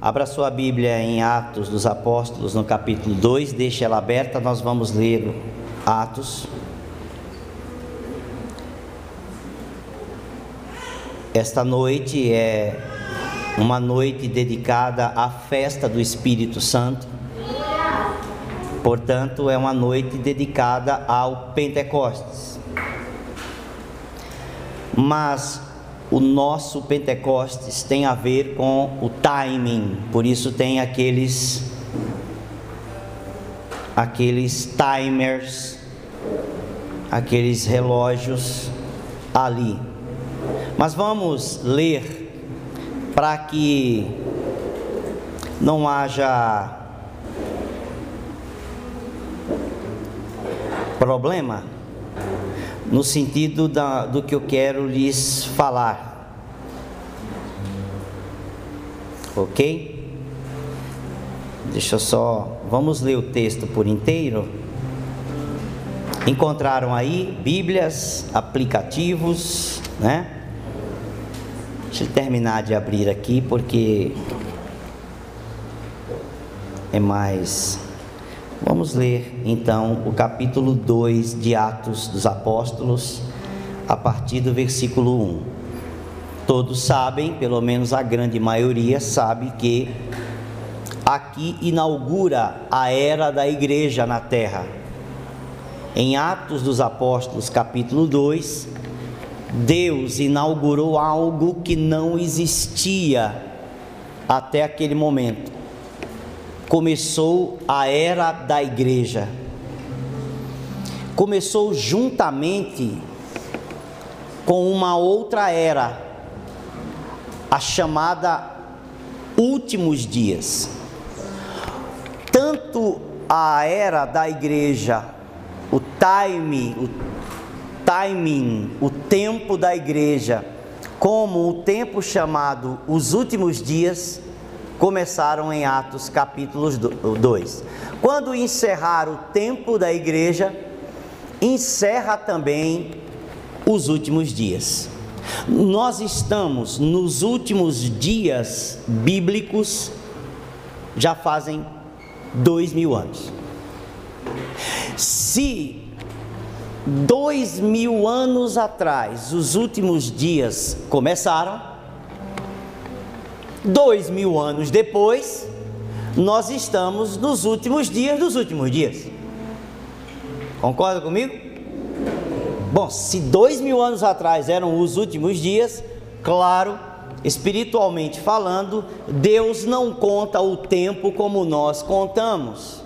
Abra sua Bíblia em Atos dos Apóstolos, no capítulo 2, deixe ela aberta, nós vamos ler Atos. Esta noite é uma noite dedicada à festa do Espírito Santo. Portanto, é uma noite dedicada ao Pentecostes. Mas o nosso Pentecostes tem a ver com o timing, por isso tem aqueles aqueles timers, aqueles relógios ali. Mas vamos ler para que não haja problema no sentido da, do que eu quero lhes falar. Ok? Deixa eu só. Vamos ler o texto por inteiro. Encontraram aí Bíblias, aplicativos, né? Deixa eu terminar de abrir aqui porque é mais Vamos ler então o capítulo 2 de Atos dos Apóstolos, a partir do versículo 1. Todos sabem, pelo menos a grande maioria sabe, que aqui inaugura a era da igreja na terra. Em Atos dos Apóstolos, capítulo 2, Deus inaugurou algo que não existia até aquele momento começou a era da igreja. Começou juntamente com uma outra era, a chamada últimos dias. Tanto a era da igreja, o time, o timing, o tempo da igreja, como o tempo chamado os últimos dias, começaram em Atos capítulo 2. Quando encerrar o tempo da igreja, encerra também os últimos dias. Nós estamos nos últimos dias bíblicos, já fazem dois mil anos. Se dois mil anos atrás os últimos dias começaram, Dois mil anos depois, nós estamos nos últimos dias dos últimos dias. Concorda comigo? Bom, se dois mil anos atrás eram os últimos dias, claro, espiritualmente falando, Deus não conta o tempo como nós contamos.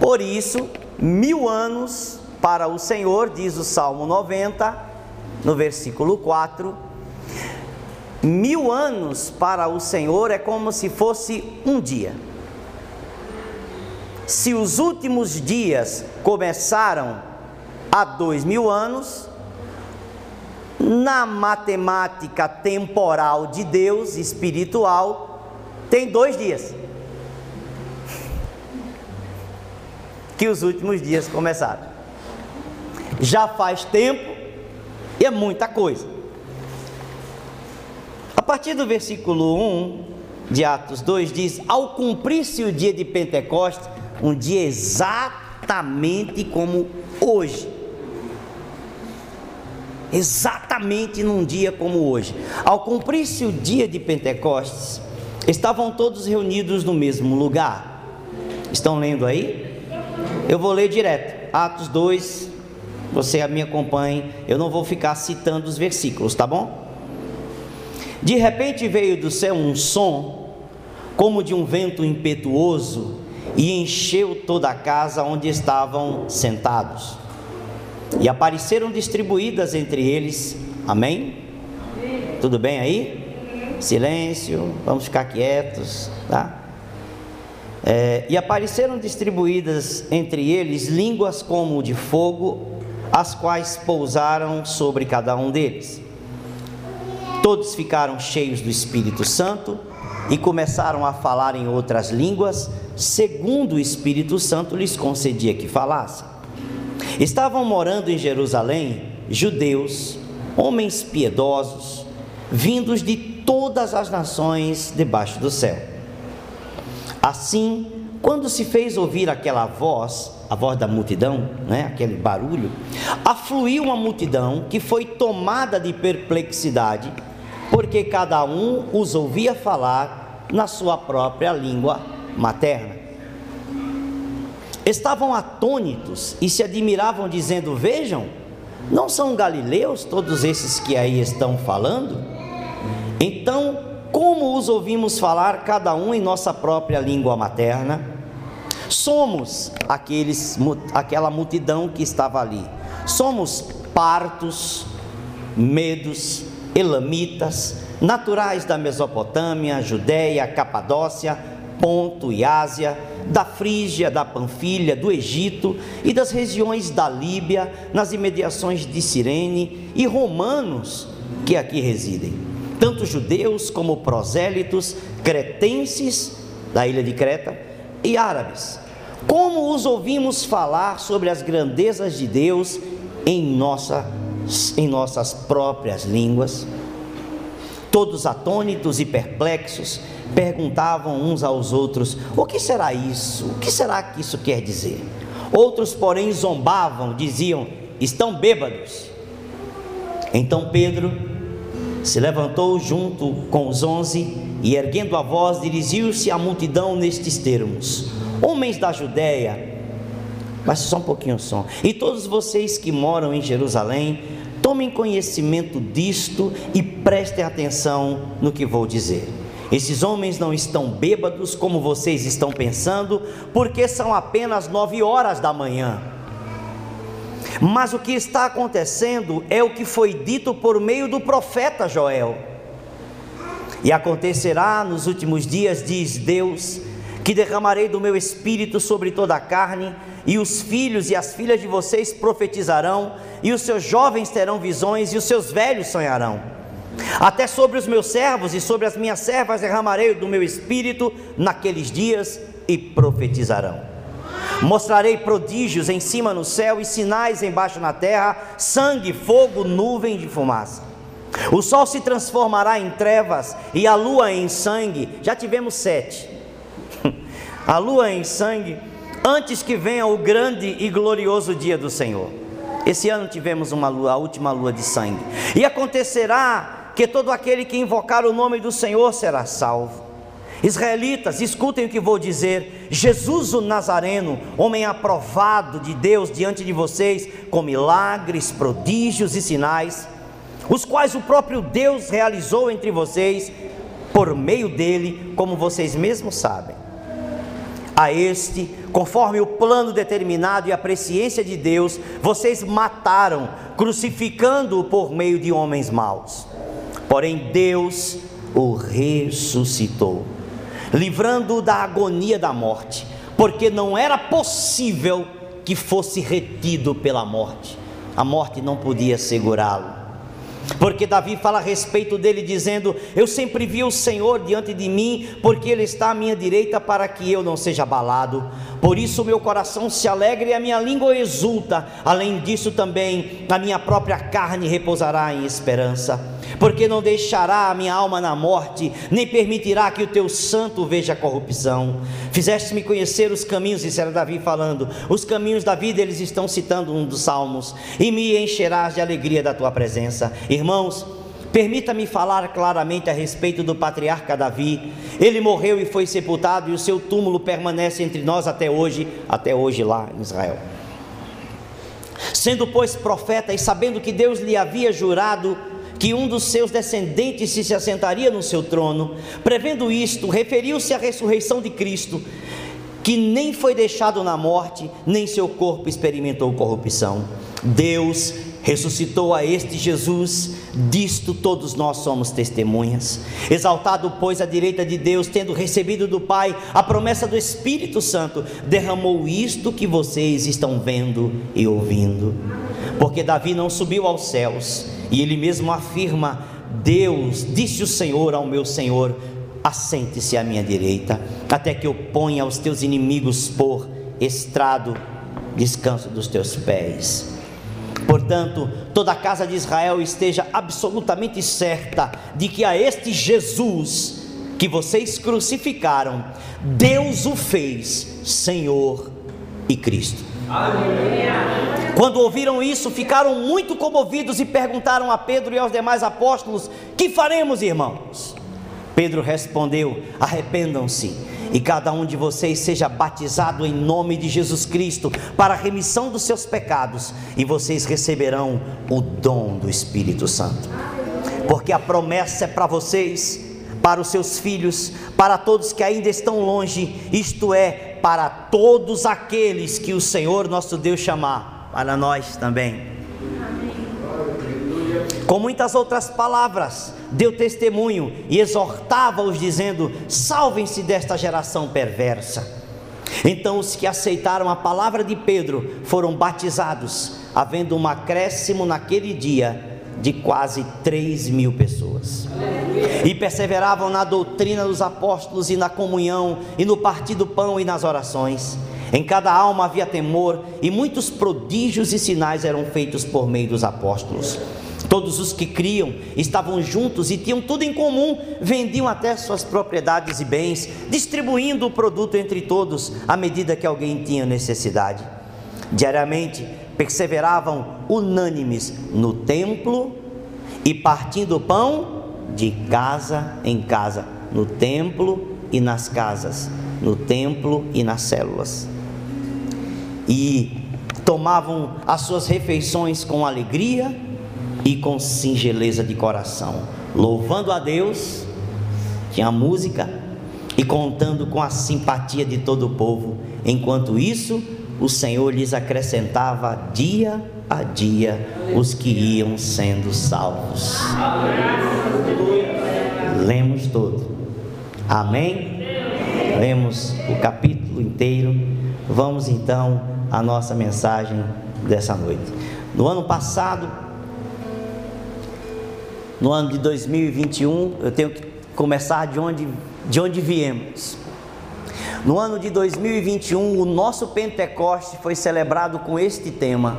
Por isso, mil anos para o Senhor, diz o Salmo 90, no versículo 4 Mil anos para o Senhor é como se fosse um dia. Se os últimos dias começaram há dois mil anos, na matemática temporal de Deus, espiritual, tem dois dias. Que os últimos dias começaram. Já faz tempo e é muita coisa partir do versículo 1 de Atos 2 diz: Ao cumprir-se o dia de Pentecostes, um dia exatamente como hoje. Exatamente num dia como hoje. Ao cumprir-se o dia de Pentecostes, estavam todos reunidos no mesmo lugar. Estão lendo aí? Eu vou ler direto. Atos 2, você me acompanhe. Eu não vou ficar citando os versículos, tá bom? De repente veio do céu um som, como de um vento impetuoso, e encheu toda a casa onde estavam sentados. E apareceram distribuídas entre eles, amém? Tudo bem aí? Silêncio, vamos ficar quietos, tá? É, e apareceram distribuídas entre eles línguas como de fogo, as quais pousaram sobre cada um deles. Todos ficaram cheios do Espírito Santo e começaram a falar em outras línguas, segundo o Espírito Santo lhes concedia que falassem. Estavam morando em Jerusalém judeus, homens piedosos, vindos de todas as nações debaixo do céu. Assim, quando se fez ouvir aquela voz, a voz da multidão, né, aquele barulho, afluiu uma multidão que foi tomada de perplexidade, porque cada um os ouvia falar na sua própria língua materna. Estavam atônitos e se admiravam, dizendo: Vejam, não são galileus todos esses que aí estão falando? Então, como os ouvimos falar, cada um em nossa própria língua materna? Somos aqueles, aquela multidão que estava ali. Somos partos, medos, elamitas, naturais da Mesopotâmia, Judéia, Capadócia, Ponto e Ásia, da Frígia, da Panfilha, do Egito e das regiões da Líbia, nas imediações de Cirene, e romanos que aqui residem, tanto judeus como prosélitos, cretenses da ilha de Creta e árabes. Como os ouvimos falar sobre as grandezas de Deus em, nossa, em nossas próprias línguas? Todos atônitos e perplexos, perguntavam uns aos outros: O que será isso? O que será que isso quer dizer? Outros, porém, zombavam, diziam: Estão bêbados. Então Pedro se levantou junto com os onze e, erguendo a voz, dirigiu-se à multidão nestes termos: Homens da Judéia, mas só um pouquinho o som, e todos vocês que moram em Jerusalém, tomem conhecimento disto e prestem atenção no que vou dizer. Esses homens não estão bêbados como vocês estão pensando, porque são apenas nove horas da manhã. Mas o que está acontecendo é o que foi dito por meio do profeta Joel. E acontecerá nos últimos dias, diz Deus, que derramarei do meu espírito sobre toda a carne, e os filhos e as filhas de vocês profetizarão, e os seus jovens terão visões, e os seus velhos sonharão. Até sobre os meus servos e sobre as minhas servas derramarei do meu espírito naqueles dias e profetizarão. Mostrarei prodígios em cima no céu e sinais embaixo na terra: sangue, fogo, nuvem de fumaça. O sol se transformará em trevas e a lua em sangue. Já tivemos sete. A lua em sangue, antes que venha o grande e glorioso dia do Senhor. Esse ano tivemos uma lua, a última lua de sangue. E acontecerá que todo aquele que invocar o nome do Senhor será salvo. Israelitas, escutem o que vou dizer. Jesus o Nazareno, homem aprovado de Deus diante de vocês, com milagres, prodígios e sinais, os quais o próprio Deus realizou entre vocês, por meio dele, como vocês mesmos sabem. A este, conforme o plano determinado e a presciência de Deus, vocês mataram, crucificando-o por meio de homens maus. Porém, Deus o ressuscitou, livrando-o da agonia da morte, porque não era possível que fosse retido pela morte, a morte não podia segurá-lo. Porque Davi fala a respeito dele, dizendo: Eu sempre vi o Senhor diante de mim, porque Ele está à minha direita para que eu não seja abalado. Por isso meu coração se alegra e a minha língua exulta. Além disso, também a minha própria carne repousará em esperança porque não deixará a minha alma na morte, nem permitirá que o teu santo veja a corrupção. Fizeste-me conhecer os caminhos, isso era Davi falando, os caminhos da vida, eles estão citando um dos salmos, e me encherás de alegria da tua presença. Irmãos, Permita-me falar claramente a respeito do patriarca Davi. Ele morreu e foi sepultado, e o seu túmulo permanece entre nós até hoje, até hoje lá em Israel. Sendo, pois, profeta e sabendo que Deus lhe havia jurado que um dos seus descendentes se assentaria no seu trono. Prevendo isto, referiu-se à ressurreição de Cristo, que nem foi deixado na morte, nem seu corpo experimentou corrupção. Deus ressuscitou a este Jesus, disto todos nós somos testemunhas. Exaltado, pois, à direita de Deus, tendo recebido do Pai a promessa do Espírito Santo, derramou isto que vocês estão vendo e ouvindo. Porque Davi não subiu aos céus, e ele mesmo afirma: Deus, disse o Senhor ao meu Senhor: assente-se à minha direita, até que eu ponha os teus inimigos por estrado, descanso dos teus pés. Portanto, toda a casa de Israel esteja absolutamente certa de que a este Jesus que vocês crucificaram, Deus o fez Senhor e Cristo. Quando ouviram isso, ficaram muito comovidos e perguntaram a Pedro e aos demais apóstolos: Que faremos, irmãos? Pedro respondeu: Arrependam-se e cada um de vocês seja batizado em nome de Jesus Cristo para a remissão dos seus pecados, e vocês receberão o dom do Espírito Santo. Porque a promessa é para vocês, para os seus filhos, para todos que ainda estão longe, isto é, para todos aqueles que o Senhor nosso Deus chamar, para nós também. Com muitas outras palavras, deu testemunho e exortava-os, dizendo: Salvem-se desta geração perversa. Então os que aceitaram a palavra de Pedro foram batizados, havendo um acréscimo naquele dia de quase 3 mil pessoas. E perseveravam na doutrina dos apóstolos e na comunhão, e no partir do pão e nas orações. Em cada alma havia temor, e muitos prodígios e sinais eram feitos por meio dos apóstolos. Todos os que criam estavam juntos e tinham tudo em comum, vendiam até suas propriedades e bens, distribuindo o produto entre todos à medida que alguém tinha necessidade. Diariamente perseveravam unânimes no templo e partindo o pão de casa em casa, no templo e nas casas, no templo e nas células. E tomavam as suas refeições com alegria e com singeleza de coração, louvando a Deus, tinha música e contando com a simpatia de todo o povo. Enquanto isso, o Senhor lhes acrescentava dia a dia os que iam sendo salvos. Lemos todo. Amém? Lemos o capítulo inteiro. Vamos então à nossa mensagem dessa noite. No ano passado, no ano de 2021, eu tenho que começar de onde, de onde viemos. No ano de 2021, o nosso Pentecoste foi celebrado com este tema: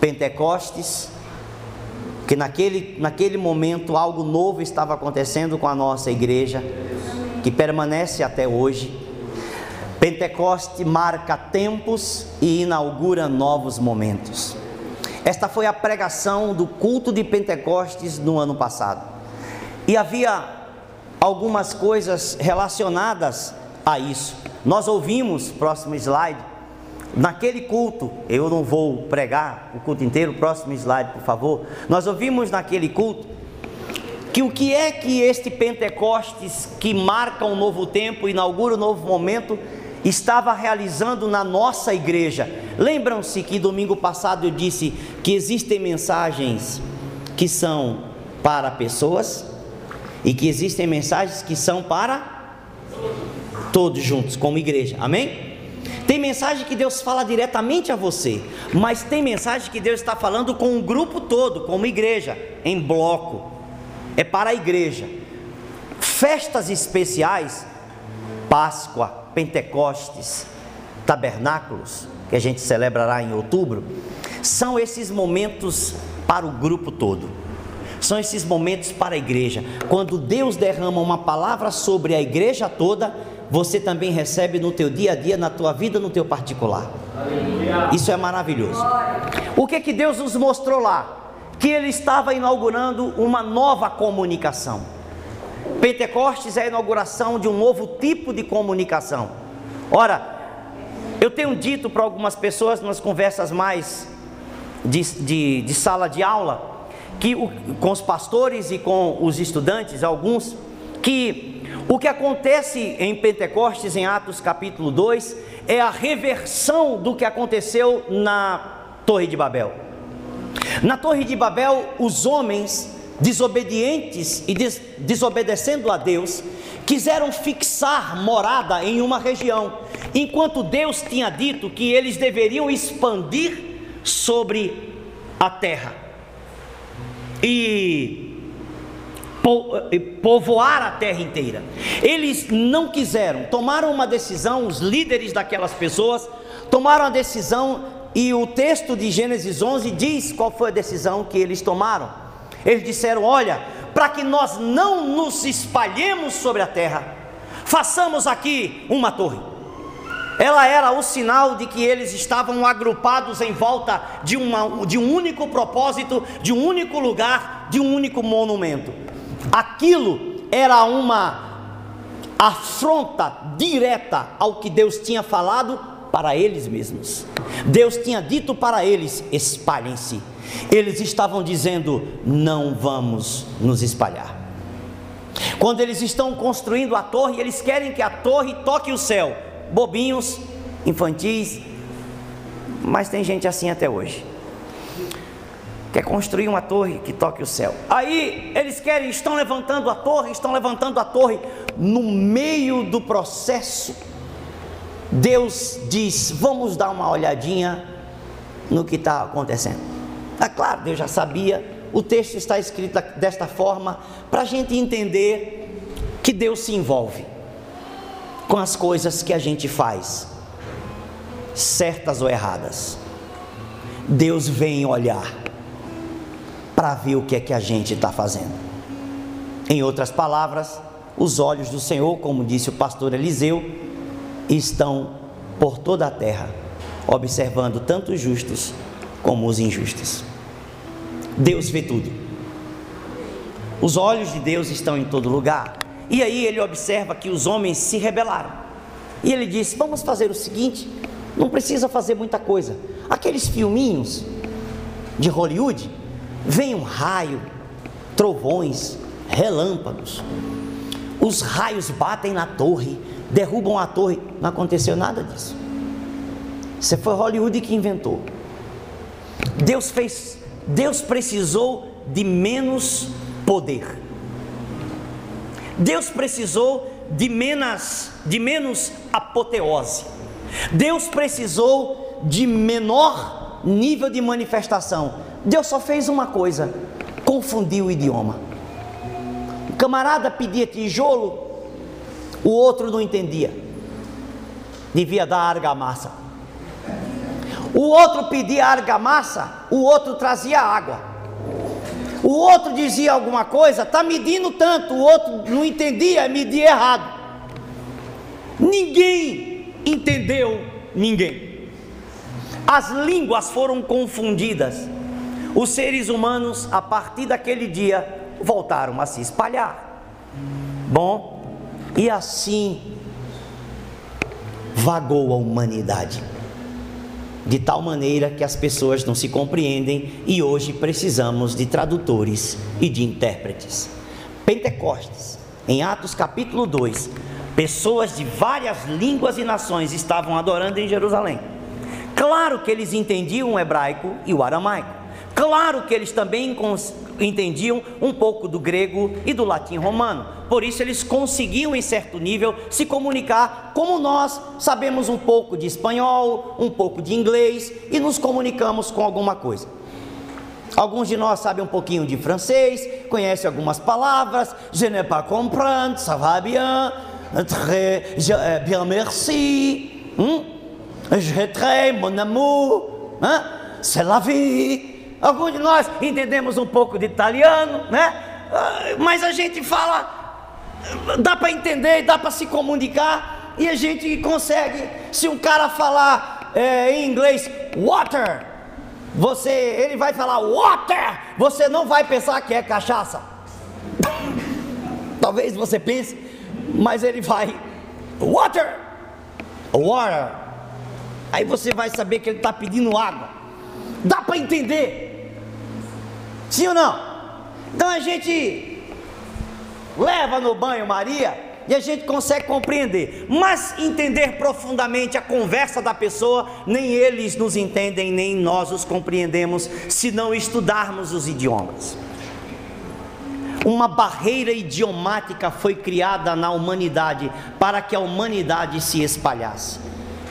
Pentecostes, que naquele, naquele momento algo novo estava acontecendo com a nossa igreja, que permanece até hoje. Pentecoste marca tempos e inaugura novos momentos. Esta foi a pregação do culto de Pentecostes no ano passado. E havia algumas coisas relacionadas a isso. Nós ouvimos, próximo slide, naquele culto, eu não vou pregar o culto inteiro, próximo slide, por favor. Nós ouvimos naquele culto que o que é que este Pentecostes que marca um novo tempo, inaugura um novo momento, estava realizando na nossa igreja. Lembram-se que domingo passado eu disse que existem mensagens que são para pessoas e que existem mensagens que são para todos juntos, como igreja. Amém? Tem mensagem que Deus fala diretamente a você, mas tem mensagem que Deus está falando com o grupo todo, como igreja, em bloco. É para a igreja. Festas especiais, Páscoa, Pentecostes, tabernáculos, que a gente celebrará em outubro, são esses momentos para o grupo todo. São esses momentos para a igreja. Quando Deus derrama uma palavra sobre a igreja toda, você também recebe no teu dia a dia, na tua vida, no teu particular. Isso é maravilhoso. O que que Deus nos mostrou lá? Que ele estava inaugurando uma nova comunicação. Pentecostes é a inauguração de um novo tipo de comunicação. Ora, eu tenho dito para algumas pessoas nas conversas mais de, de, de sala de aula, que o, com os pastores e com os estudantes, alguns, que o que acontece em Pentecostes, em Atos capítulo 2, é a reversão do que aconteceu na Torre de Babel. Na Torre de Babel, os homens desobedientes e des desobedecendo a Deus, quiseram fixar morada em uma região, enquanto Deus tinha dito que eles deveriam expandir sobre a terra e povoar a terra inteira. Eles não quiseram, tomaram uma decisão, os líderes daquelas pessoas tomaram a decisão e o texto de Gênesis 11 diz qual foi a decisão que eles tomaram. Eles disseram: Olha, para que nós não nos espalhemos sobre a terra, façamos aqui uma torre. Ela era o sinal de que eles estavam agrupados em volta de, uma, de um único propósito, de um único lugar, de um único monumento. Aquilo era uma afronta direta ao que Deus tinha falado para eles mesmos. Deus tinha dito para eles: espalhem-se. Eles estavam dizendo: não vamos nos espalhar. Quando eles estão construindo a torre, eles querem que a torre toque o céu. Bobinhos, infantis, mas tem gente assim até hoje. Quer construir uma torre que toque o céu. Aí eles querem, estão levantando a torre, estão levantando a torre. No meio do processo, Deus diz: Vamos dar uma olhadinha no que está acontecendo. É claro, Deus já sabia, o texto está escrito desta forma, para a gente entender que Deus se envolve com as coisas que a gente faz, certas ou erradas. Deus vem olhar para ver o que é que a gente está fazendo. Em outras palavras, os olhos do Senhor, como disse o pastor Eliseu, estão por toda a terra, observando tanto os justos como os injustos. Deus vê tudo. Os olhos de Deus estão em todo lugar. E aí ele observa que os homens se rebelaram. E ele diz: Vamos fazer o seguinte: não precisa fazer muita coisa. Aqueles filminhos de Hollywood, vem um raio, trovões, relâmpagos. Os raios batem na torre, derrubam a torre. Não aconteceu nada disso. Isso foi Hollywood que inventou. Deus fez, Deus precisou de menos poder. Deus precisou de menos, de menos apoteose. Deus precisou de menor nível de manifestação. Deus só fez uma coisa: confundiu o idioma. O camarada pedia tijolo, o outro não entendia. Devia dar argamassa. O outro pedia argamassa, o outro trazia água. O outro dizia alguma coisa, está medindo tanto, o outro não entendia, media errado. Ninguém entendeu ninguém. As línguas foram confundidas. Os seres humanos, a partir daquele dia, voltaram a se espalhar. Bom, e assim vagou a humanidade. De tal maneira que as pessoas não se compreendem e hoje precisamos de tradutores e de intérpretes. Pentecostes, em Atos capítulo 2, pessoas de várias línguas e nações estavam adorando em Jerusalém. Claro que eles entendiam o hebraico e o aramaico. Claro que eles também entendiam um pouco do grego e do latim romano, por isso eles conseguiam, em certo nível, se comunicar como nós sabemos um pouco de espanhol, um pouco de inglês e nos comunicamos com alguma coisa. Alguns de nós sabem um pouquinho de francês, conhecem algumas palavras, je ne pas comprendre, ça va bien, très je, bien merci, hein? je très mon amour, hein? c'est la vie. Alguns de nós entendemos um pouco de italiano, né? Ah, mas a gente fala, dá para entender, dá para se comunicar e a gente consegue. Se um cara falar é, em inglês water, você, ele vai falar water, você não vai pensar que é cachaça. Talvez você pense, mas ele vai water, water. Aí você vai saber que ele está pedindo água. Dá para entender. Sim ou não? Então a gente leva no banho Maria e a gente consegue compreender, mas entender profundamente a conversa da pessoa, nem eles nos entendem, nem nós os compreendemos, se não estudarmos os idiomas. Uma barreira idiomática foi criada na humanidade para que a humanidade se espalhasse.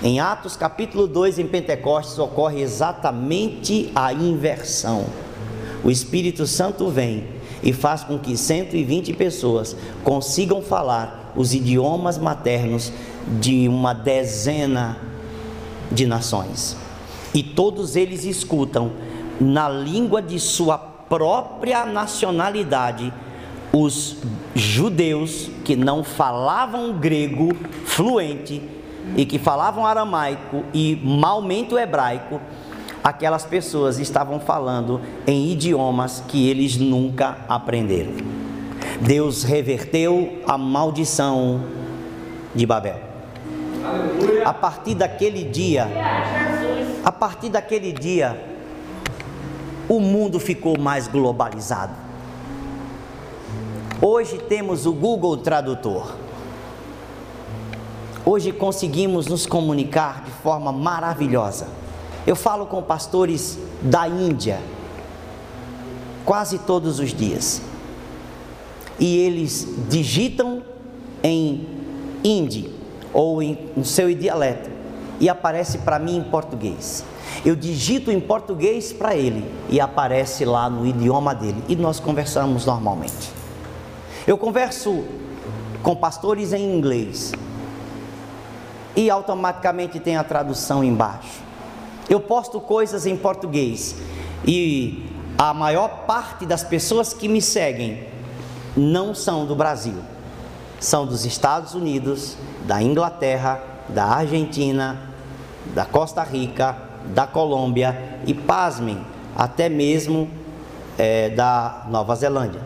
Em Atos capítulo 2, em Pentecostes, ocorre exatamente a inversão o Espírito Santo vem e faz com que 120 pessoas consigam falar os idiomas maternos de uma dezena de nações. E todos eles escutam na língua de sua própria nacionalidade os judeus que não falavam grego fluente e que falavam aramaico e malmente o hebraico, aquelas pessoas estavam falando em idiomas que eles nunca aprenderam. Deus reverteu a maldição de Babel. A partir daquele dia, a partir daquele dia, o mundo ficou mais globalizado. Hoje temos o Google Tradutor. Hoje conseguimos nos comunicar de forma maravilhosa. Eu falo com pastores da Índia quase todos os dias. E eles digitam em hindi ou em, no seu dialeto e aparece para mim em português. Eu digito em português para ele e aparece lá no idioma dele e nós conversamos normalmente. Eu converso com pastores em inglês e automaticamente tem a tradução embaixo. Eu posto coisas em português e a maior parte das pessoas que me seguem não são do Brasil, são dos Estados Unidos, da Inglaterra, da Argentina, da Costa Rica, da Colômbia e, pasmem, até mesmo é, da Nova Zelândia.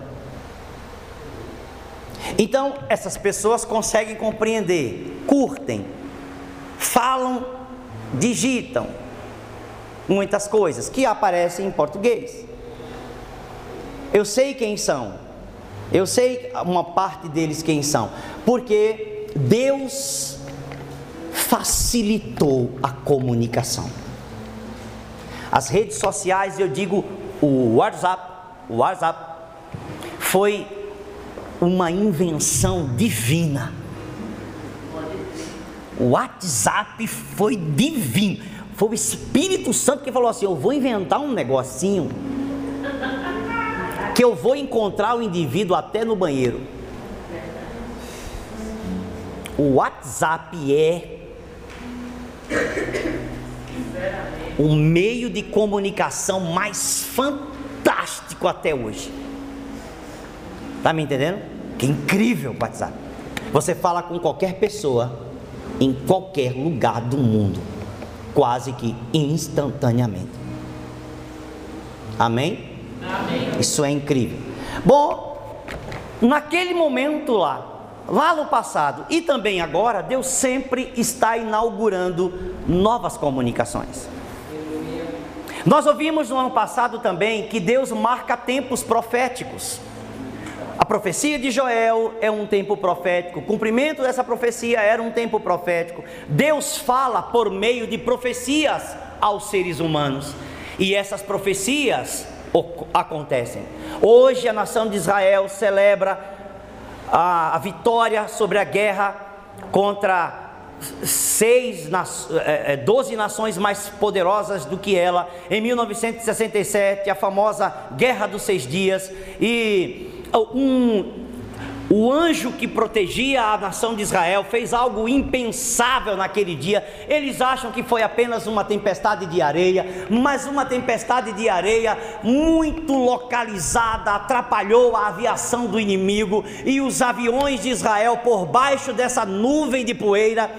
Então, essas pessoas conseguem compreender, curtem, falam, digitam muitas coisas que aparecem em português. Eu sei quem são, eu sei uma parte deles quem são, porque Deus facilitou a comunicação. As redes sociais, eu digo o WhatsApp, o WhatsApp foi uma invenção divina o WhatsApp foi divino. Foi o Espírito Santo que falou assim: Eu vou inventar um negocinho que eu vou encontrar o indivíduo até no banheiro. O WhatsApp é o meio de comunicação mais fantástico até hoje. Tá me entendendo? Que incrível o WhatsApp. Você fala com qualquer pessoa em qualquer lugar do mundo, quase que instantaneamente. Amém? Amém? Isso é incrível. Bom, naquele momento lá, lá no passado e também agora, Deus sempre está inaugurando novas comunicações. Nós ouvimos no ano passado também que Deus marca tempos proféticos. A profecia de Joel é um tempo profético, o cumprimento dessa profecia era um tempo profético. Deus fala por meio de profecias aos seres humanos, e essas profecias acontecem. Hoje a nação de Israel celebra a, a vitória sobre a guerra contra seis, é, é, doze nações mais poderosas do que ela, em 1967, a famosa Guerra dos Seis Dias, e um, o anjo que protegia a nação de Israel fez algo impensável naquele dia. Eles acham que foi apenas uma tempestade de areia, mas uma tempestade de areia muito localizada atrapalhou a aviação do inimigo e os aviões de Israel, por baixo dessa nuvem de poeira,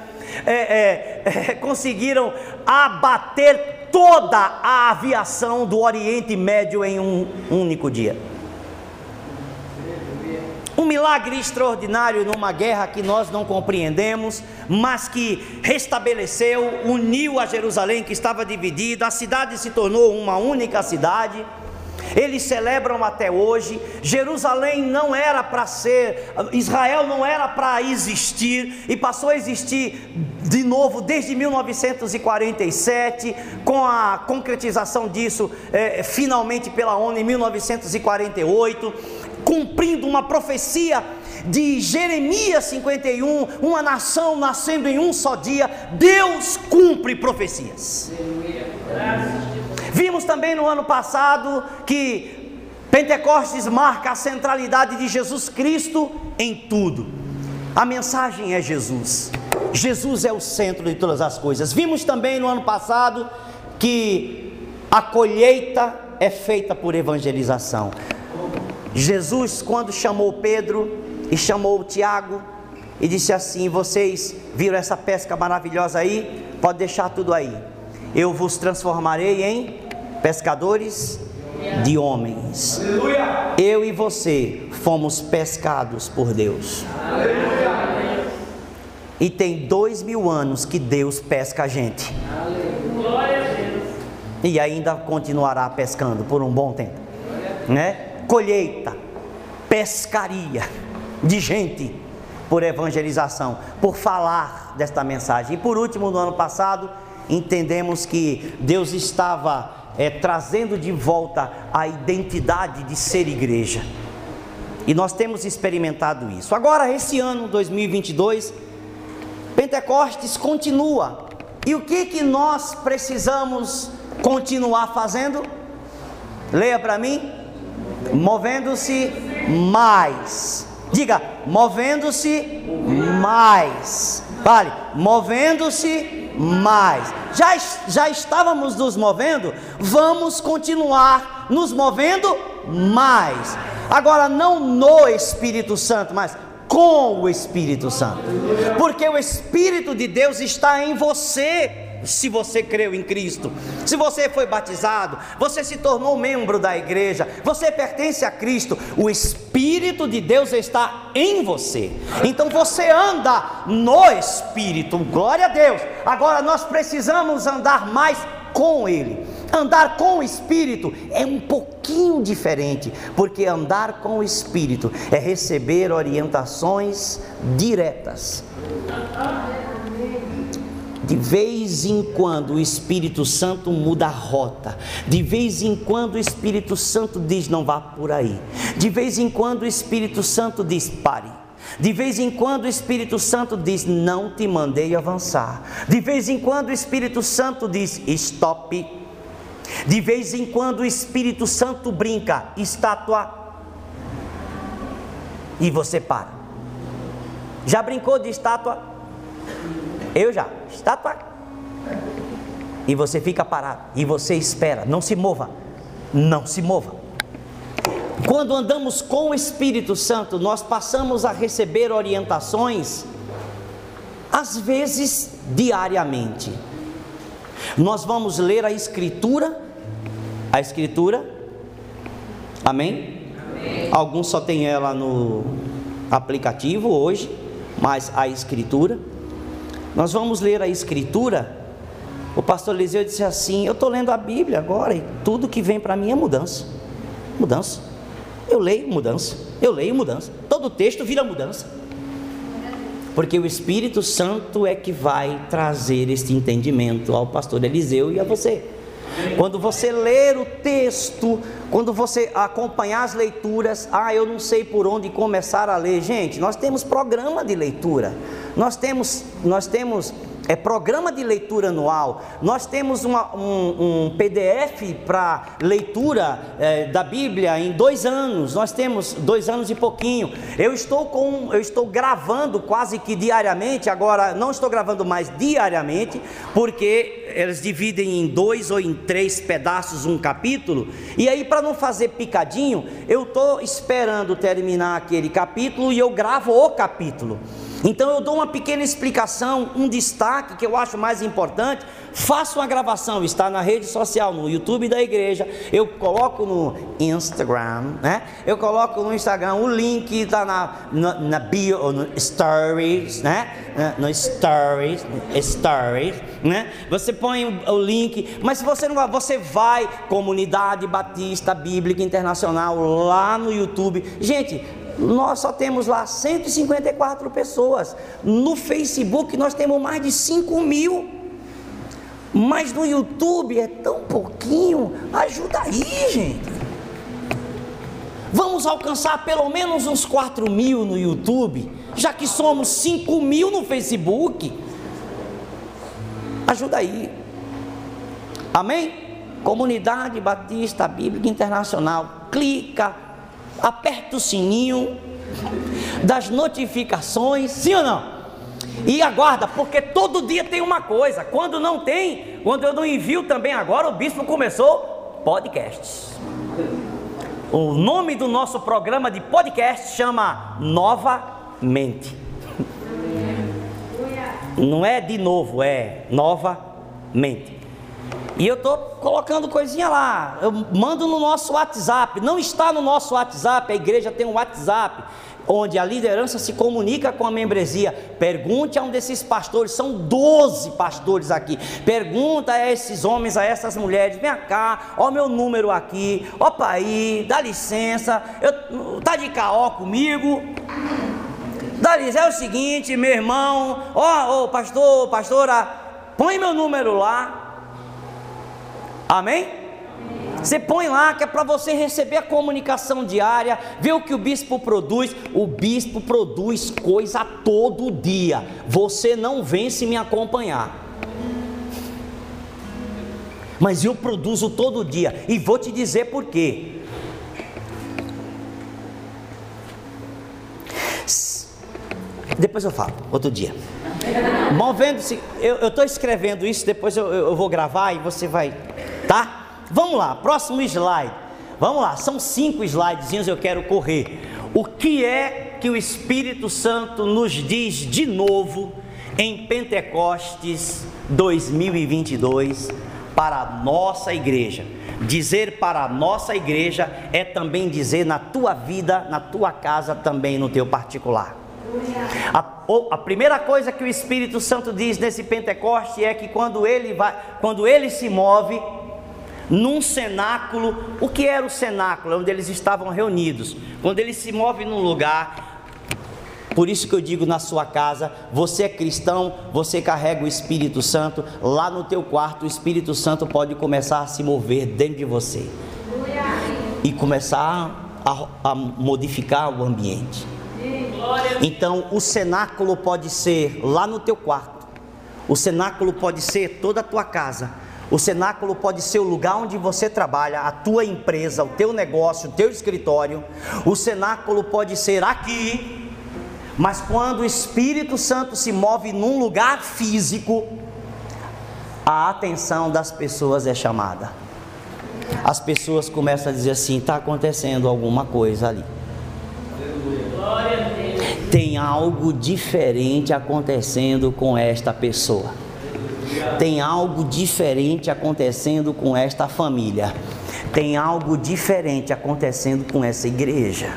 é, é, é, conseguiram abater toda a aviação do Oriente Médio em um único dia. Um milagre extraordinário numa guerra que nós não compreendemos, mas que restabeleceu, uniu a Jerusalém que estava dividida, a cidade se tornou uma única cidade. Eles celebram até hoje. Jerusalém não era para ser, Israel não era para existir e passou a existir de novo desde 1947, com a concretização disso é, finalmente pela ONU em 1948 cumprindo uma profecia de Jeremias 51, uma nação nascendo em um só dia, Deus cumpre profecias. Vimos também no ano passado que Pentecostes marca a centralidade de Jesus Cristo em tudo. A mensagem é Jesus. Jesus é o centro de todas as coisas. Vimos também no ano passado que a colheita é feita por evangelização. Jesus, quando chamou Pedro e chamou Tiago, e disse assim: Vocês viram essa pesca maravilhosa aí? Pode deixar tudo aí. Eu vos transformarei em pescadores de homens. Eu e você fomos pescados por Deus. Aleluia. E tem dois mil anos que Deus pesca a gente. E ainda continuará pescando por um bom tempo. Né? Colheita, pescaria de gente por evangelização, por falar desta mensagem. E por último, no ano passado, entendemos que Deus estava é, trazendo de volta a identidade de ser igreja. E nós temos experimentado isso. Agora, esse ano 2022, Pentecostes continua. E o que que nós precisamos continuar fazendo? Leia para mim. Movendo-se mais. Diga, movendo-se mais. Vale, movendo-se mais. Já, já estávamos nos movendo, vamos continuar nos movendo mais. Agora, não no Espírito Santo, mas com o Espírito Santo. Porque o Espírito de Deus está em você se você creu em Cristo, se você foi batizado, você se tornou membro da igreja, você pertence a Cristo, o Espírito de Deus está em você. Então você anda no Espírito, glória a Deus. Agora nós precisamos andar mais com Ele. Andar com o Espírito é um pouquinho diferente, porque andar com o Espírito é receber orientações diretas. De vez em quando o Espírito Santo muda a rota. De vez em quando o Espírito Santo diz: não vá por aí. De vez em quando o Espírito Santo diz: pare. De vez em quando o Espírito Santo diz: não te mandei avançar. De vez em quando o Espírito Santo diz: stop. De vez em quando o Espírito Santo brinca: estátua. E você para. Já brincou de estátua? Eu já. Estátua. E você fica parado. E você espera. Não se mova. Não se mova. Quando andamos com o Espírito Santo, nós passamos a receber orientações, às vezes diariamente. Nós vamos ler a Escritura, a Escritura, amém? amém? Alguns só tem ela no aplicativo hoje, mas a Escritura. Nós vamos ler a Escritura. O pastor Eliseu disse assim: Eu estou lendo a Bíblia agora e tudo que vem para mim é mudança. Mudança. Eu leio mudança. Eu leio mudança. Todo texto vira mudança. Porque o Espírito Santo é que vai trazer este entendimento ao pastor Eliseu e a você. Quando você ler o texto, quando você acompanhar as leituras, ah, eu não sei por onde começar a ler. Gente, nós temos programa de leitura. Nós temos, nós temos é programa de leitura anual. Nós temos uma, um, um, PDF para leitura é, da Bíblia em dois anos. Nós temos dois anos e pouquinho. Eu estou com, eu estou gravando quase que diariamente. Agora não estou gravando mais diariamente, porque eles dividem em dois ou em três pedaços um capítulo. E aí para não fazer picadinho, eu estou esperando terminar aquele capítulo e eu gravo o capítulo. Então eu dou uma pequena explicação, um destaque que eu acho mais importante. Faço uma gravação, está na rede social, no YouTube da igreja. Eu coloco no Instagram, né? Eu coloco no Instagram o link está na, na, na bio, no stories, né? No stories, stories, né? Você põe o, o link, mas se você não vai, você vai comunidade Batista Bíblica Internacional lá no YouTube. Gente, nós só temos lá 154 pessoas. No Facebook nós temos mais de 5 mil. Mas no YouTube é tão pouquinho. Ajuda aí, gente. Vamos alcançar pelo menos uns 4 mil no YouTube, já que somos 5 mil no Facebook. Ajuda aí. Amém? Comunidade Batista Bíblica Internacional. Clica, aperta o sininho das notificações, sim ou não? E aguarda, porque todo dia tem uma coisa. Quando não tem, quando eu não envio também agora, o bispo começou podcasts. O nome do nosso programa de podcast chama Novamente. Não é de novo, é novamente. E eu estou colocando coisinha lá. Eu mando no nosso WhatsApp. Não está no nosso WhatsApp. A igreja tem um WhatsApp onde a liderança se comunica com a membresia. Pergunte a um desses pastores, são 12 pastores aqui. Pergunta a esses homens, a essas mulheres: vem cá, ó meu número aqui, ó aí, dá licença, eu, tá de caó comigo. Dá licença, é o seguinte, meu irmão, ó, ó pastor, pastora, põe meu número lá. Amém? Você põe lá que é para você receber a comunicação diária, ver o que o bispo produz. O bispo produz coisa todo dia. Você não vem se me acompanhar. Mas eu produzo todo dia e vou te dizer por quê. Depois eu falo, outro dia. Movendo-se, eu estou escrevendo isso, depois eu, eu vou gravar e você vai, tá? Vamos lá, próximo slide. Vamos lá, são cinco slidezinhos eu quero correr. O que é que o Espírito Santo nos diz de novo em Pentecostes 2022 para a nossa igreja? Dizer para a nossa igreja é também dizer na tua vida, na tua casa, também no teu particular. A, a, primeira coisa que o Espírito Santo diz nesse Pentecoste é que quando ele vai, quando ele se move, num cenáculo. O que era o cenáculo? Onde eles estavam reunidos. Quando ele se move num lugar, por isso que eu digo na sua casa, você é cristão, você carrega o Espírito Santo, lá no teu quarto o Espírito Santo pode começar a se mover dentro de você. E começar a, a modificar o ambiente. Então, o cenáculo pode ser lá no teu quarto. O cenáculo pode ser toda a tua casa o cenáculo pode ser o lugar onde você trabalha, a tua empresa, o teu negócio, o teu escritório. O cenáculo pode ser aqui. Mas quando o Espírito Santo se move num lugar físico, a atenção das pessoas é chamada. As pessoas começam a dizer assim: está acontecendo alguma coisa ali. Tem algo diferente acontecendo com esta pessoa tem algo diferente acontecendo com esta família. Tem algo diferente acontecendo com essa igreja.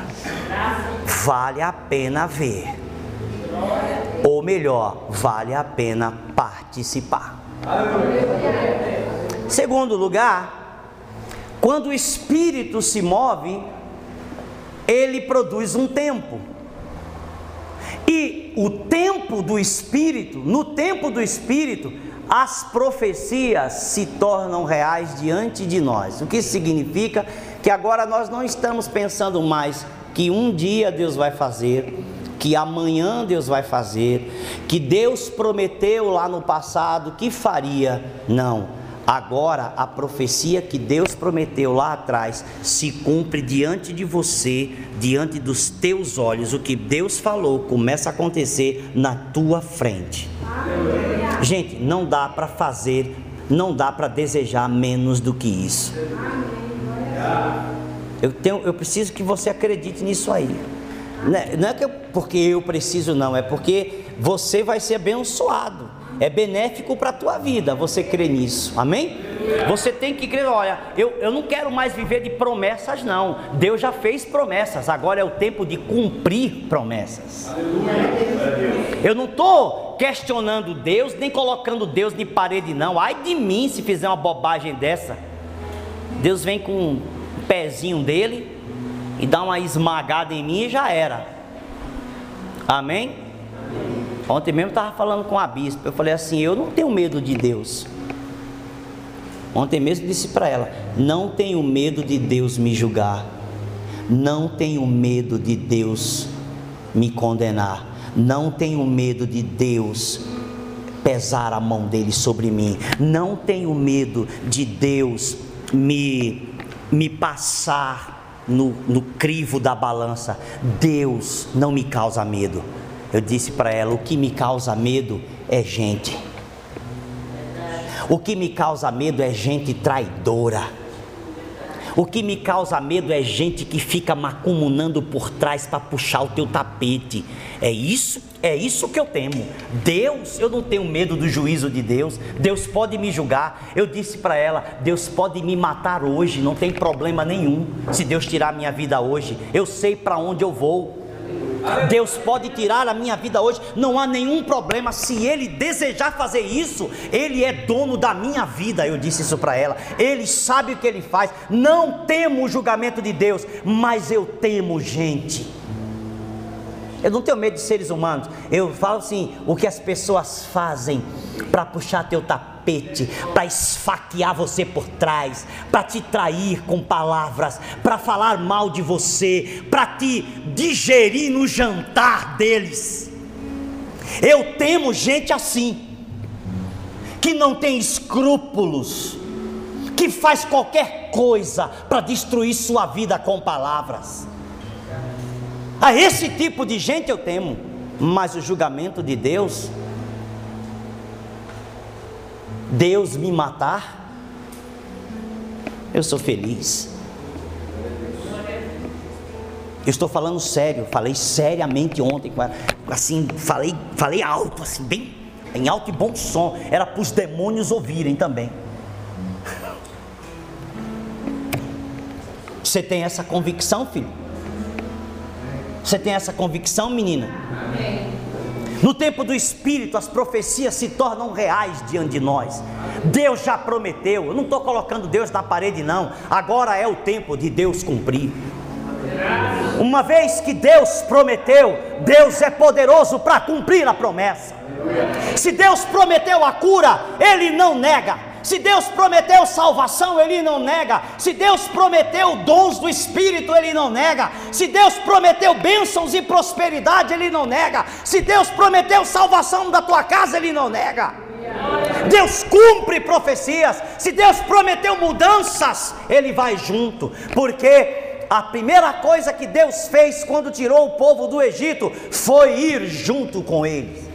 Vale a pena ver. Ou melhor, vale a pena participar. Segundo lugar, quando o espírito se move, ele produz um tempo. E o tempo do espírito, no tempo do espírito, as profecias se tornam reais diante de nós. O que significa que agora nós não estamos pensando mais que um dia Deus vai fazer, que amanhã Deus vai fazer, que Deus prometeu lá no passado que faria. Não. Agora a profecia que Deus prometeu lá atrás se cumpre diante de você, diante dos teus olhos. O que Deus falou começa a acontecer na tua frente. Gente, não dá para fazer, não dá para desejar menos do que isso. Eu, tenho, eu preciso que você acredite nisso aí. Não é, não é que eu, porque eu preciso, não, é porque você vai ser abençoado. É benéfico para a tua vida, você crê nisso, amém? Você tem que crer, olha, eu, eu não quero mais viver de promessas, não. Deus já fez promessas, agora é o tempo de cumprir promessas. Eu não estou questionando Deus, nem colocando Deus de parede, não. Ai de mim se fizer uma bobagem dessa. Deus vem com um pezinho dele e dá uma esmagada em mim e já era. Amém? Ontem mesmo estava falando com a bispa. Eu falei assim: Eu não tenho medo de Deus. Ontem mesmo disse para ela: Não tenho medo de Deus me julgar. Não tenho medo de Deus me condenar não tenho medo de Deus pesar a mão dele sobre mim. Não tenho medo de Deus me, me passar no, no crivo da balança. Deus não me causa medo. Eu disse para ela: o que me causa medo é gente. O que me causa medo é gente traidora. O que me causa medo é gente que fica macumunando por trás para puxar o teu tapete. É isso, é isso que eu temo. Deus, eu não tenho medo do juízo de Deus. Deus pode me julgar. Eu disse para ela: Deus pode me matar hoje, não tem problema nenhum. Se Deus tirar minha vida hoje, eu sei para onde eu vou. Deus pode tirar a minha vida hoje, não há nenhum problema. Se Ele desejar fazer isso, Ele é dono da minha vida. Eu disse isso para ela. Ele sabe o que Ele faz. Não temo o julgamento de Deus, mas eu temo gente. Eu não tenho medo de seres humanos. Eu falo assim: o que as pessoas fazem para puxar teu tapete, para esfaquear você por trás, para te trair com palavras, para falar mal de você, para te digerir no jantar deles. Eu temo gente assim, que não tem escrúpulos, que faz qualquer coisa para destruir sua vida com palavras. A esse tipo de gente eu temo, mas o julgamento de Deus, Deus me matar, eu sou feliz. Eu estou falando sério, falei seriamente ontem, assim, falei, falei alto, assim, bem em alto e bom som, era para os demônios ouvirem também. Você tem essa convicção, filho? Você tem essa convicção, menina? Amém. No tempo do Espírito, as profecias se tornam reais diante de nós. Deus já prometeu. Eu não estou colocando Deus na parede, não. Agora é o tempo de Deus cumprir. Uma vez que Deus prometeu, Deus é poderoso para cumprir a promessa. Se Deus prometeu a cura, Ele não nega. Se Deus prometeu salvação, Ele não nega. Se Deus prometeu dons do Espírito, Ele não nega. Se Deus prometeu bênçãos e prosperidade, Ele não nega. Se Deus prometeu salvação da tua casa, Ele não nega. Deus cumpre profecias. Se Deus prometeu mudanças, Ele vai junto. Porque a primeira coisa que Deus fez quando tirou o povo do Egito foi ir junto com eles.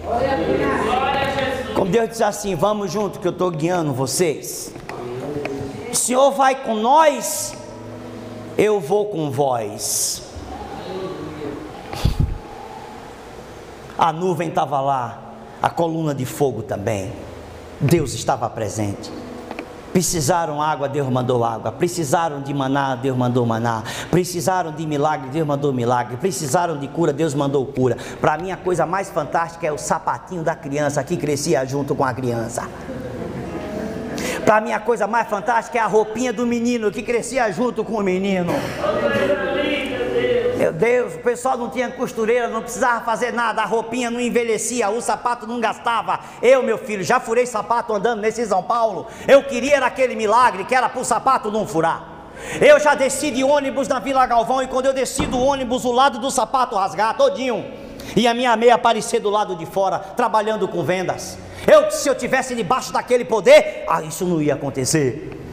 Como Deus disse assim: Vamos junto, que eu estou guiando vocês. O Senhor vai com nós, eu vou com vós. A nuvem estava lá, a coluna de fogo também. Deus estava presente. Precisaram água, Deus mandou água. Precisaram de maná, Deus mandou maná. Precisaram de milagre, Deus mandou milagre. Precisaram de cura, Deus mandou cura. Para mim, a coisa mais fantástica é o sapatinho da criança que crescia junto com a criança. Para mim, a coisa mais fantástica é a roupinha do menino que crescia junto com o menino. Meu Deus, o pessoal não tinha costureira, não precisava fazer nada, a roupinha não envelhecia, o sapato não gastava. Eu, meu filho, já furei sapato andando nesse São Paulo. Eu queria era aquele milagre que era para o sapato não furar. Eu já desci de ônibus na Vila Galvão e quando eu desci do ônibus, o lado do sapato rasgar todinho. E a minha meia aparecer do lado de fora, trabalhando com vendas. Eu, se eu tivesse debaixo daquele poder, ah, isso não ia acontecer.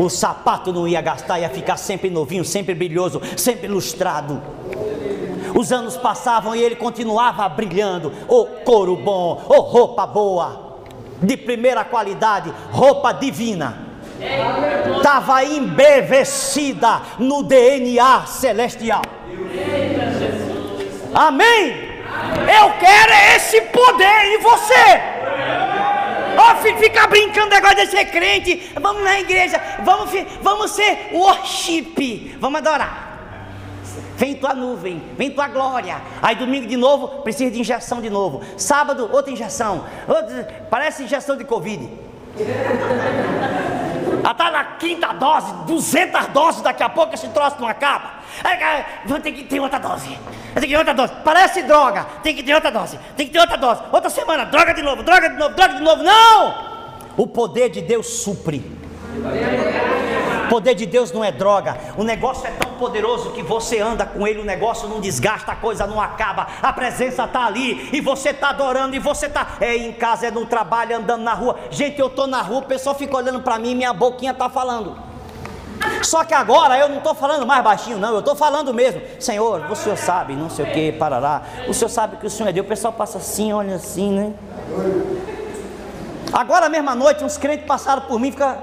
O sapato não ia gastar, ia ficar sempre novinho, sempre brilhoso, sempre lustrado. Os anos passavam e ele continuava brilhando. O couro bom, oh, roupa boa, de primeira qualidade, roupa divina. Estava embevecida no DNA celestial. Amém? Eu quero esse poder em você. Ó, oh, ficar brincando agora de ser crente. Vamos na igreja, vamos, vamos ser worship, vamos adorar. Vem tua nuvem, vem tua glória. Aí domingo de novo, precisa de injeção de novo. Sábado, outra injeção. Outra, parece injeção de Covid. Ela está na quinta dose, 200 doses, daqui a pouco esse troço não acaba. Aí, vamos ter que ter outra dose. Tem que ter outra dose. Parece droga, tem que ter outra dose. Tem que ter outra dose. Outra semana, droga de novo, droga de novo, droga de novo. Não! O poder de Deus supre. O poder de Deus não é droga. O negócio é tão poderoso que você anda com ele, o negócio não desgasta, a coisa não acaba. A presença está ali e você está adorando e você está é em casa, é no trabalho, andando na rua. Gente, eu estou na rua, o pessoal fica olhando para mim, minha boquinha está falando. Só que agora eu não estou falando mais baixinho, não, eu estou falando mesmo. Senhor, o senhor sabe, não sei o que, parará. O senhor sabe que o senhor é Deus. O pessoal passa assim, olha assim, né? Agora, mesma noite, uns crentes passaram por mim, fica.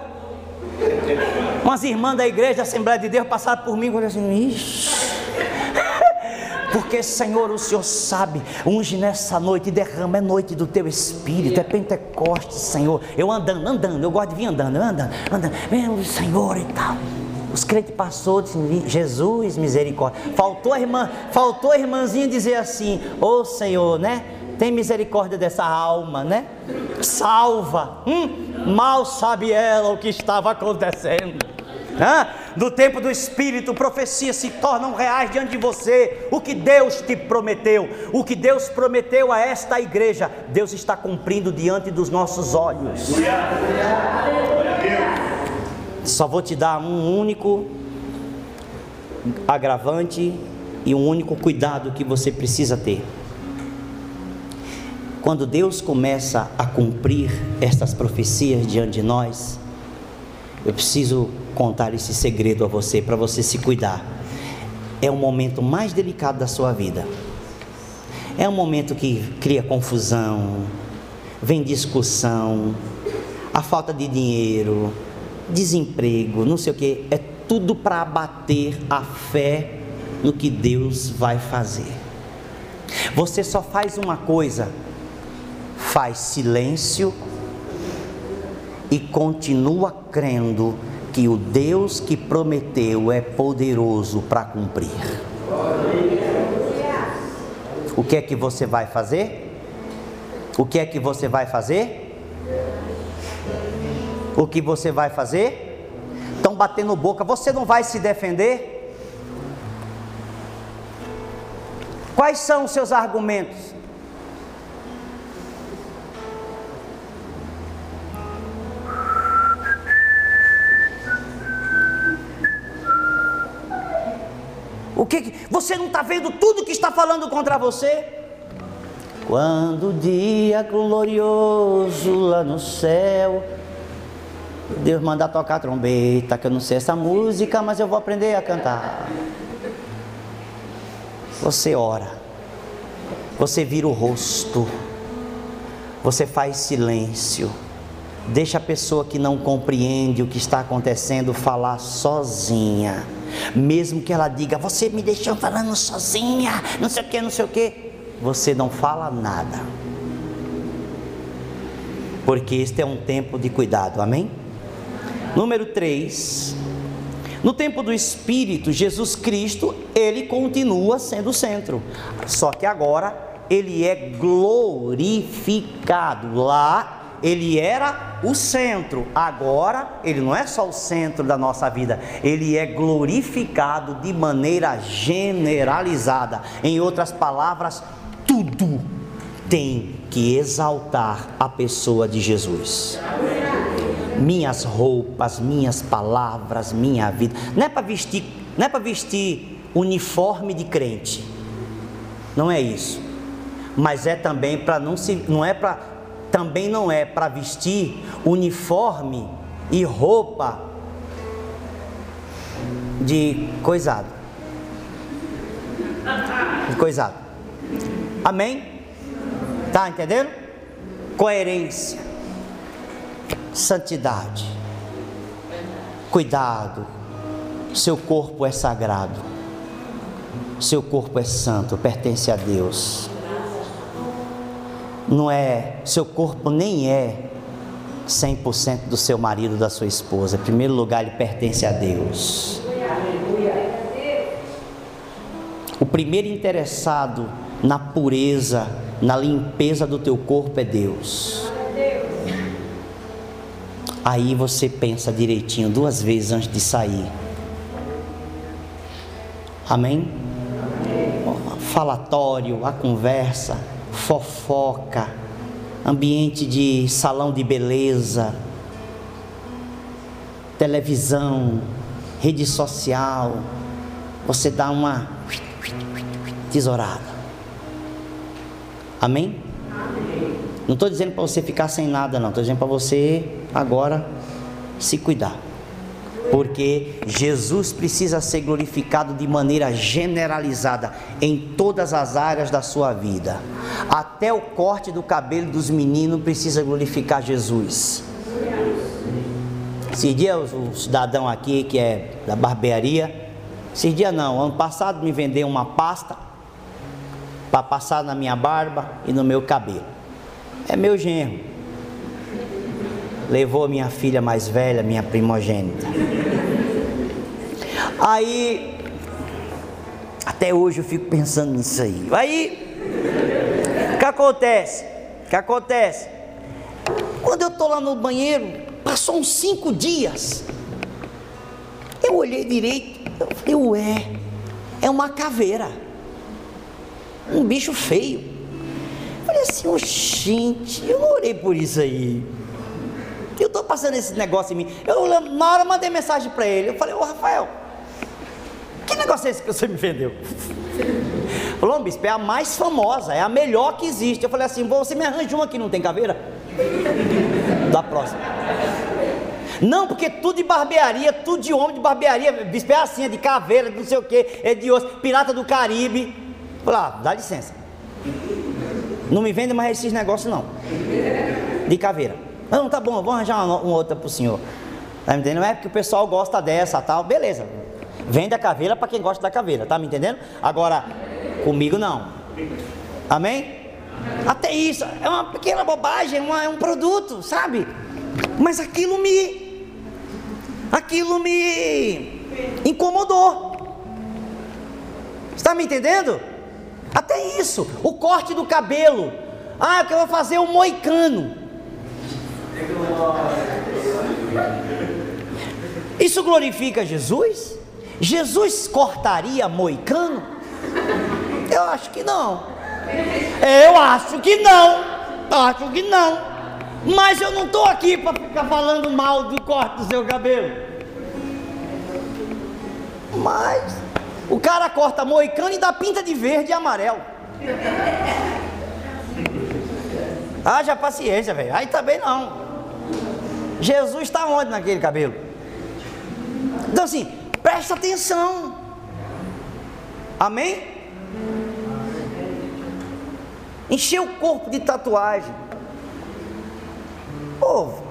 Umas irmãs da igreja, da Assembleia de Deus, passaram por mim falaram assim: Ixi. Porque, Senhor, o Senhor sabe, unge nessa noite, derrama, é noite do teu espírito, é Pentecostes, Senhor. Eu andando, andando, eu gosto de vir andando, andando, andando, meu Senhor e tal. Os crentes passou, disse, Jesus, misericórdia. Faltou a irmã, faltou a irmãzinha dizer assim: Ô oh, Senhor, né? Tem misericórdia dessa alma, né? Salva. Hum, mal sabe ela o que estava acontecendo. Hã? No tempo do Espírito, profecias se tornam reais diante de você. O que Deus te prometeu, o que Deus prometeu a esta igreja, Deus está cumprindo diante dos nossos olhos. Só vou te dar um único agravante e um único cuidado que você precisa ter. Quando Deus começa a cumprir estas profecias diante de nós, eu preciso contar esse segredo a você para você se cuidar. É o momento mais delicado da sua vida. É um momento que cria confusão, vem discussão, a falta de dinheiro, desemprego, não sei o que, é tudo para abater a fé no que Deus vai fazer. Você só faz uma coisa, faz silêncio e continua crendo que o Deus que prometeu é poderoso para cumprir. O que é que você vai fazer? O que é que você vai fazer? O que você vai fazer? Estão batendo boca, você não vai se defender? Quais são os seus argumentos? Que você não está vendo tudo que está falando contra você? Quando o dia glorioso lá no céu, Deus manda tocar trombeta, que eu não sei essa música, mas eu vou aprender a cantar. Você ora, você vira o rosto, você faz silêncio, deixa a pessoa que não compreende o que está acontecendo falar sozinha mesmo que ela diga, você me deixou falando sozinha, não sei o que, não sei o que, você não fala nada. Porque este é um tempo de cuidado, amém? Número 3. No tempo do Espírito, Jesus Cristo, ele continua sendo o centro. Só que agora ele é glorificado. Lá ele era o centro, agora ele não é só o centro da nossa vida, ele é glorificado de maneira generalizada. Em outras palavras, tudo tem que exaltar a pessoa de Jesus. Minhas roupas, minhas palavras, minha vida. Não é para vestir, não é para vestir uniforme de crente. Não é isso. Mas é também para não se, não é para também não é para vestir uniforme e roupa de coisado. De coisado. Amém? Tá entendendo? Coerência, santidade, cuidado. Seu corpo é sagrado. Seu corpo é santo, pertence a Deus não é, seu corpo nem é 100% do seu marido, da sua esposa. Em primeiro lugar, ele pertence a Deus. O primeiro interessado na pureza, na limpeza do teu corpo é Deus. Aí você pensa direitinho duas vezes antes de sair. Amém? Falatório, a conversa fofoca, ambiente de salão de beleza, televisão, rede social, você dá uma tesourada. Amém? Amém. Não estou dizendo para você ficar sem nada, não. Estou dizendo para você agora se cuidar. Porque Jesus precisa ser glorificado de maneira generalizada em todas as áreas da sua vida. Até o corte do cabelo dos meninos precisa glorificar Jesus. Esses dias o cidadão aqui que é da barbearia, esses dias não, ano passado me vendeu uma pasta para passar na minha barba e no meu cabelo. É meu genro. Levou minha filha mais velha, minha primogênita. Aí, até hoje eu fico pensando nisso aí. Aí, acontece? O que acontece? Quando eu estou lá no banheiro, passou uns cinco dias. Eu olhei direito, eu falei, ué, é uma caveira um bicho feio. falei assim, oh, gente, eu não orei por isso aí. Eu estou passando esse negócio em mim. Eu na hora mandei mensagem para ele. Eu falei, ô Rafael, que negócio é esse que você me vendeu? Falou, bispo, é a mais famosa, é a melhor que existe. Eu falei assim, você me arranja uma que não tem caveira? Da próxima. Não, porque tudo de barbearia, tudo de homem de barbearia, bispo é assim, é de caveira, não sei o que, é de osso, pirata do Caribe. Falei, ah, dá licença. Não me vende mais esses negócios não. De caveira. Não, tá bom, vou arranjar uma, uma outra pro senhor. Tá me entendendo? Não é porque o pessoal gosta dessa tal, beleza. Vende a caveira para quem gosta da caveira, tá me entendendo? Agora, comigo não. Amém? Até isso, é uma pequena bobagem, uma, é um produto, sabe? Mas aquilo me. Aquilo me incomodou. Está me entendendo? Até isso, o corte do cabelo. Ah, que eu vou fazer um moicano. Isso glorifica Jesus? Jesus cortaria moicano? Eu acho que não. Eu acho que não. Acho que não. Mas eu não estou aqui para ficar falando mal do corte do seu cabelo. Mas o cara corta moicano e dá pinta de verde e amarelo. Haja paciência, velho. Aí também não. Jesus está onde naquele cabelo? Então assim, presta atenção. Amém? Encher o corpo de tatuagem. Povo,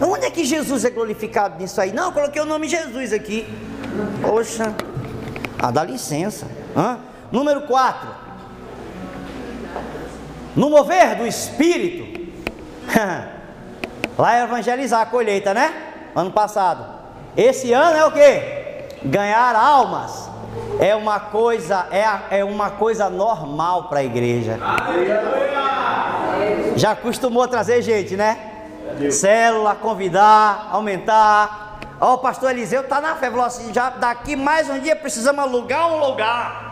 onde é que Jesus é glorificado nisso aí? Não, coloquei o nome Jesus aqui. Poxa. Ah, dá licença. Hã? Número 4. No mover do Espírito. Lá é evangelizar a colheita, né? Ano passado. Esse ano é o que? Ganhar almas. É uma coisa, é, é uma coisa normal para a igreja. Já acostumou a trazer gente, né? Célula, convidar, aumentar. Ó, o pastor Eliseu está na fé, falou assim: já daqui mais um dia precisamos alugar um lugar.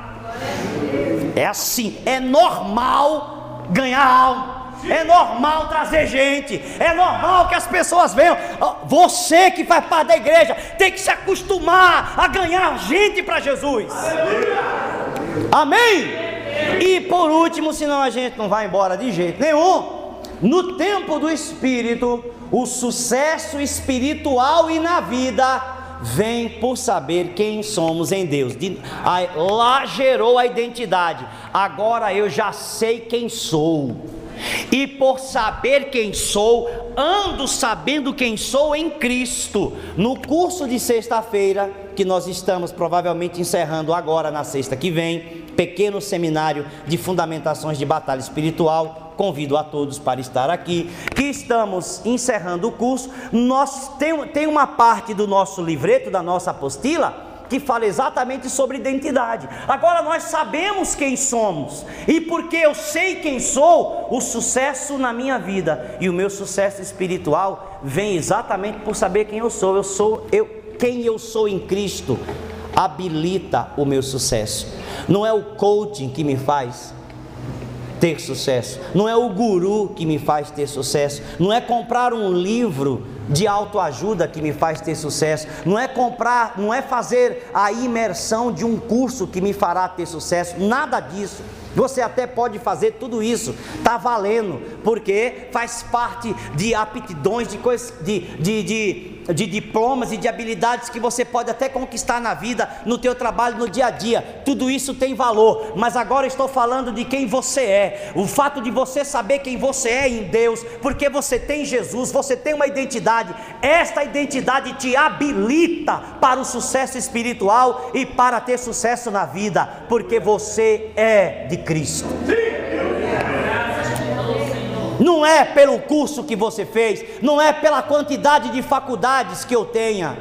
É assim, é normal ganhar alma. É normal trazer gente, é normal que as pessoas venham. Você que faz parte da igreja tem que se acostumar a ganhar gente para Jesus. Amém? E por último, senão a gente não vai embora de jeito nenhum. No tempo do Espírito, o sucesso espiritual e na vida vem por saber quem somos em Deus. De, aí, lá gerou a identidade. Agora eu já sei quem sou. E por saber quem sou, ando sabendo quem sou em Cristo. No curso de sexta-feira, que nós estamos provavelmente encerrando agora na sexta que vem, pequeno seminário de fundamentações de batalha espiritual convido a todos para estar aqui, que estamos encerrando o curso. Nós tem, tem uma parte do nosso livreto, da nossa apostila, que fala exatamente sobre identidade. Agora nós sabemos quem somos, e porque eu sei quem sou, o sucesso na minha vida e o meu sucesso espiritual vem exatamente por saber quem eu sou. Eu sou eu, quem eu sou em Cristo habilita o meu sucesso. Não é o coaching que me faz, ter sucesso. Não é o guru que me faz ter sucesso. Não é comprar um livro de autoajuda que me faz ter sucesso. Não é comprar, não é fazer a imersão de um curso que me fará ter sucesso. Nada disso. Você até pode fazer tudo isso, está valendo, porque faz parte de aptidões, de coisas, de, de, de de diplomas e de habilidades que você pode até conquistar na vida, no teu trabalho, no dia a dia. Tudo isso tem valor, mas agora estou falando de quem você é. O fato de você saber quem você é em Deus, porque você tem Jesus, você tem uma identidade. Esta identidade te habilita para o sucesso espiritual e para ter sucesso na vida, porque você é de Cristo. Não é pelo curso que você fez, não é pela quantidade de faculdades que eu tenha,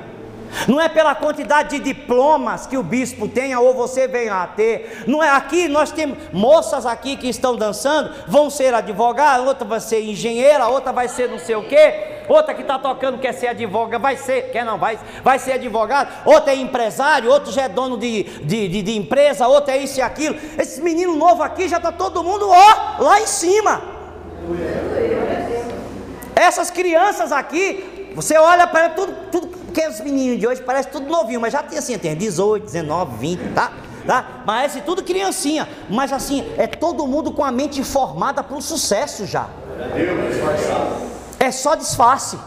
não é pela quantidade de diplomas que o bispo tenha ou você venha a ter, não é aqui nós temos moças aqui que estão dançando, vão ser advogada, outra vai ser engenheira, outra vai ser não sei o que, outra que está tocando quer ser advogada, vai ser, quer não, vai, vai ser advogado, outra é empresário, outro já é dono de, de, de, de empresa, outro é isso e aquilo. Esse menino novo aqui já está todo mundo ó, lá em cima. Essas crianças aqui, você olha para tudo, tudo que os meninos de hoje parece tudo novinho, mas já tem assim, tem 18, 19, 20, tá? Tá? É tudo criancinha, mas assim, é todo mundo com a mente formada para o sucesso já. É só disfarce.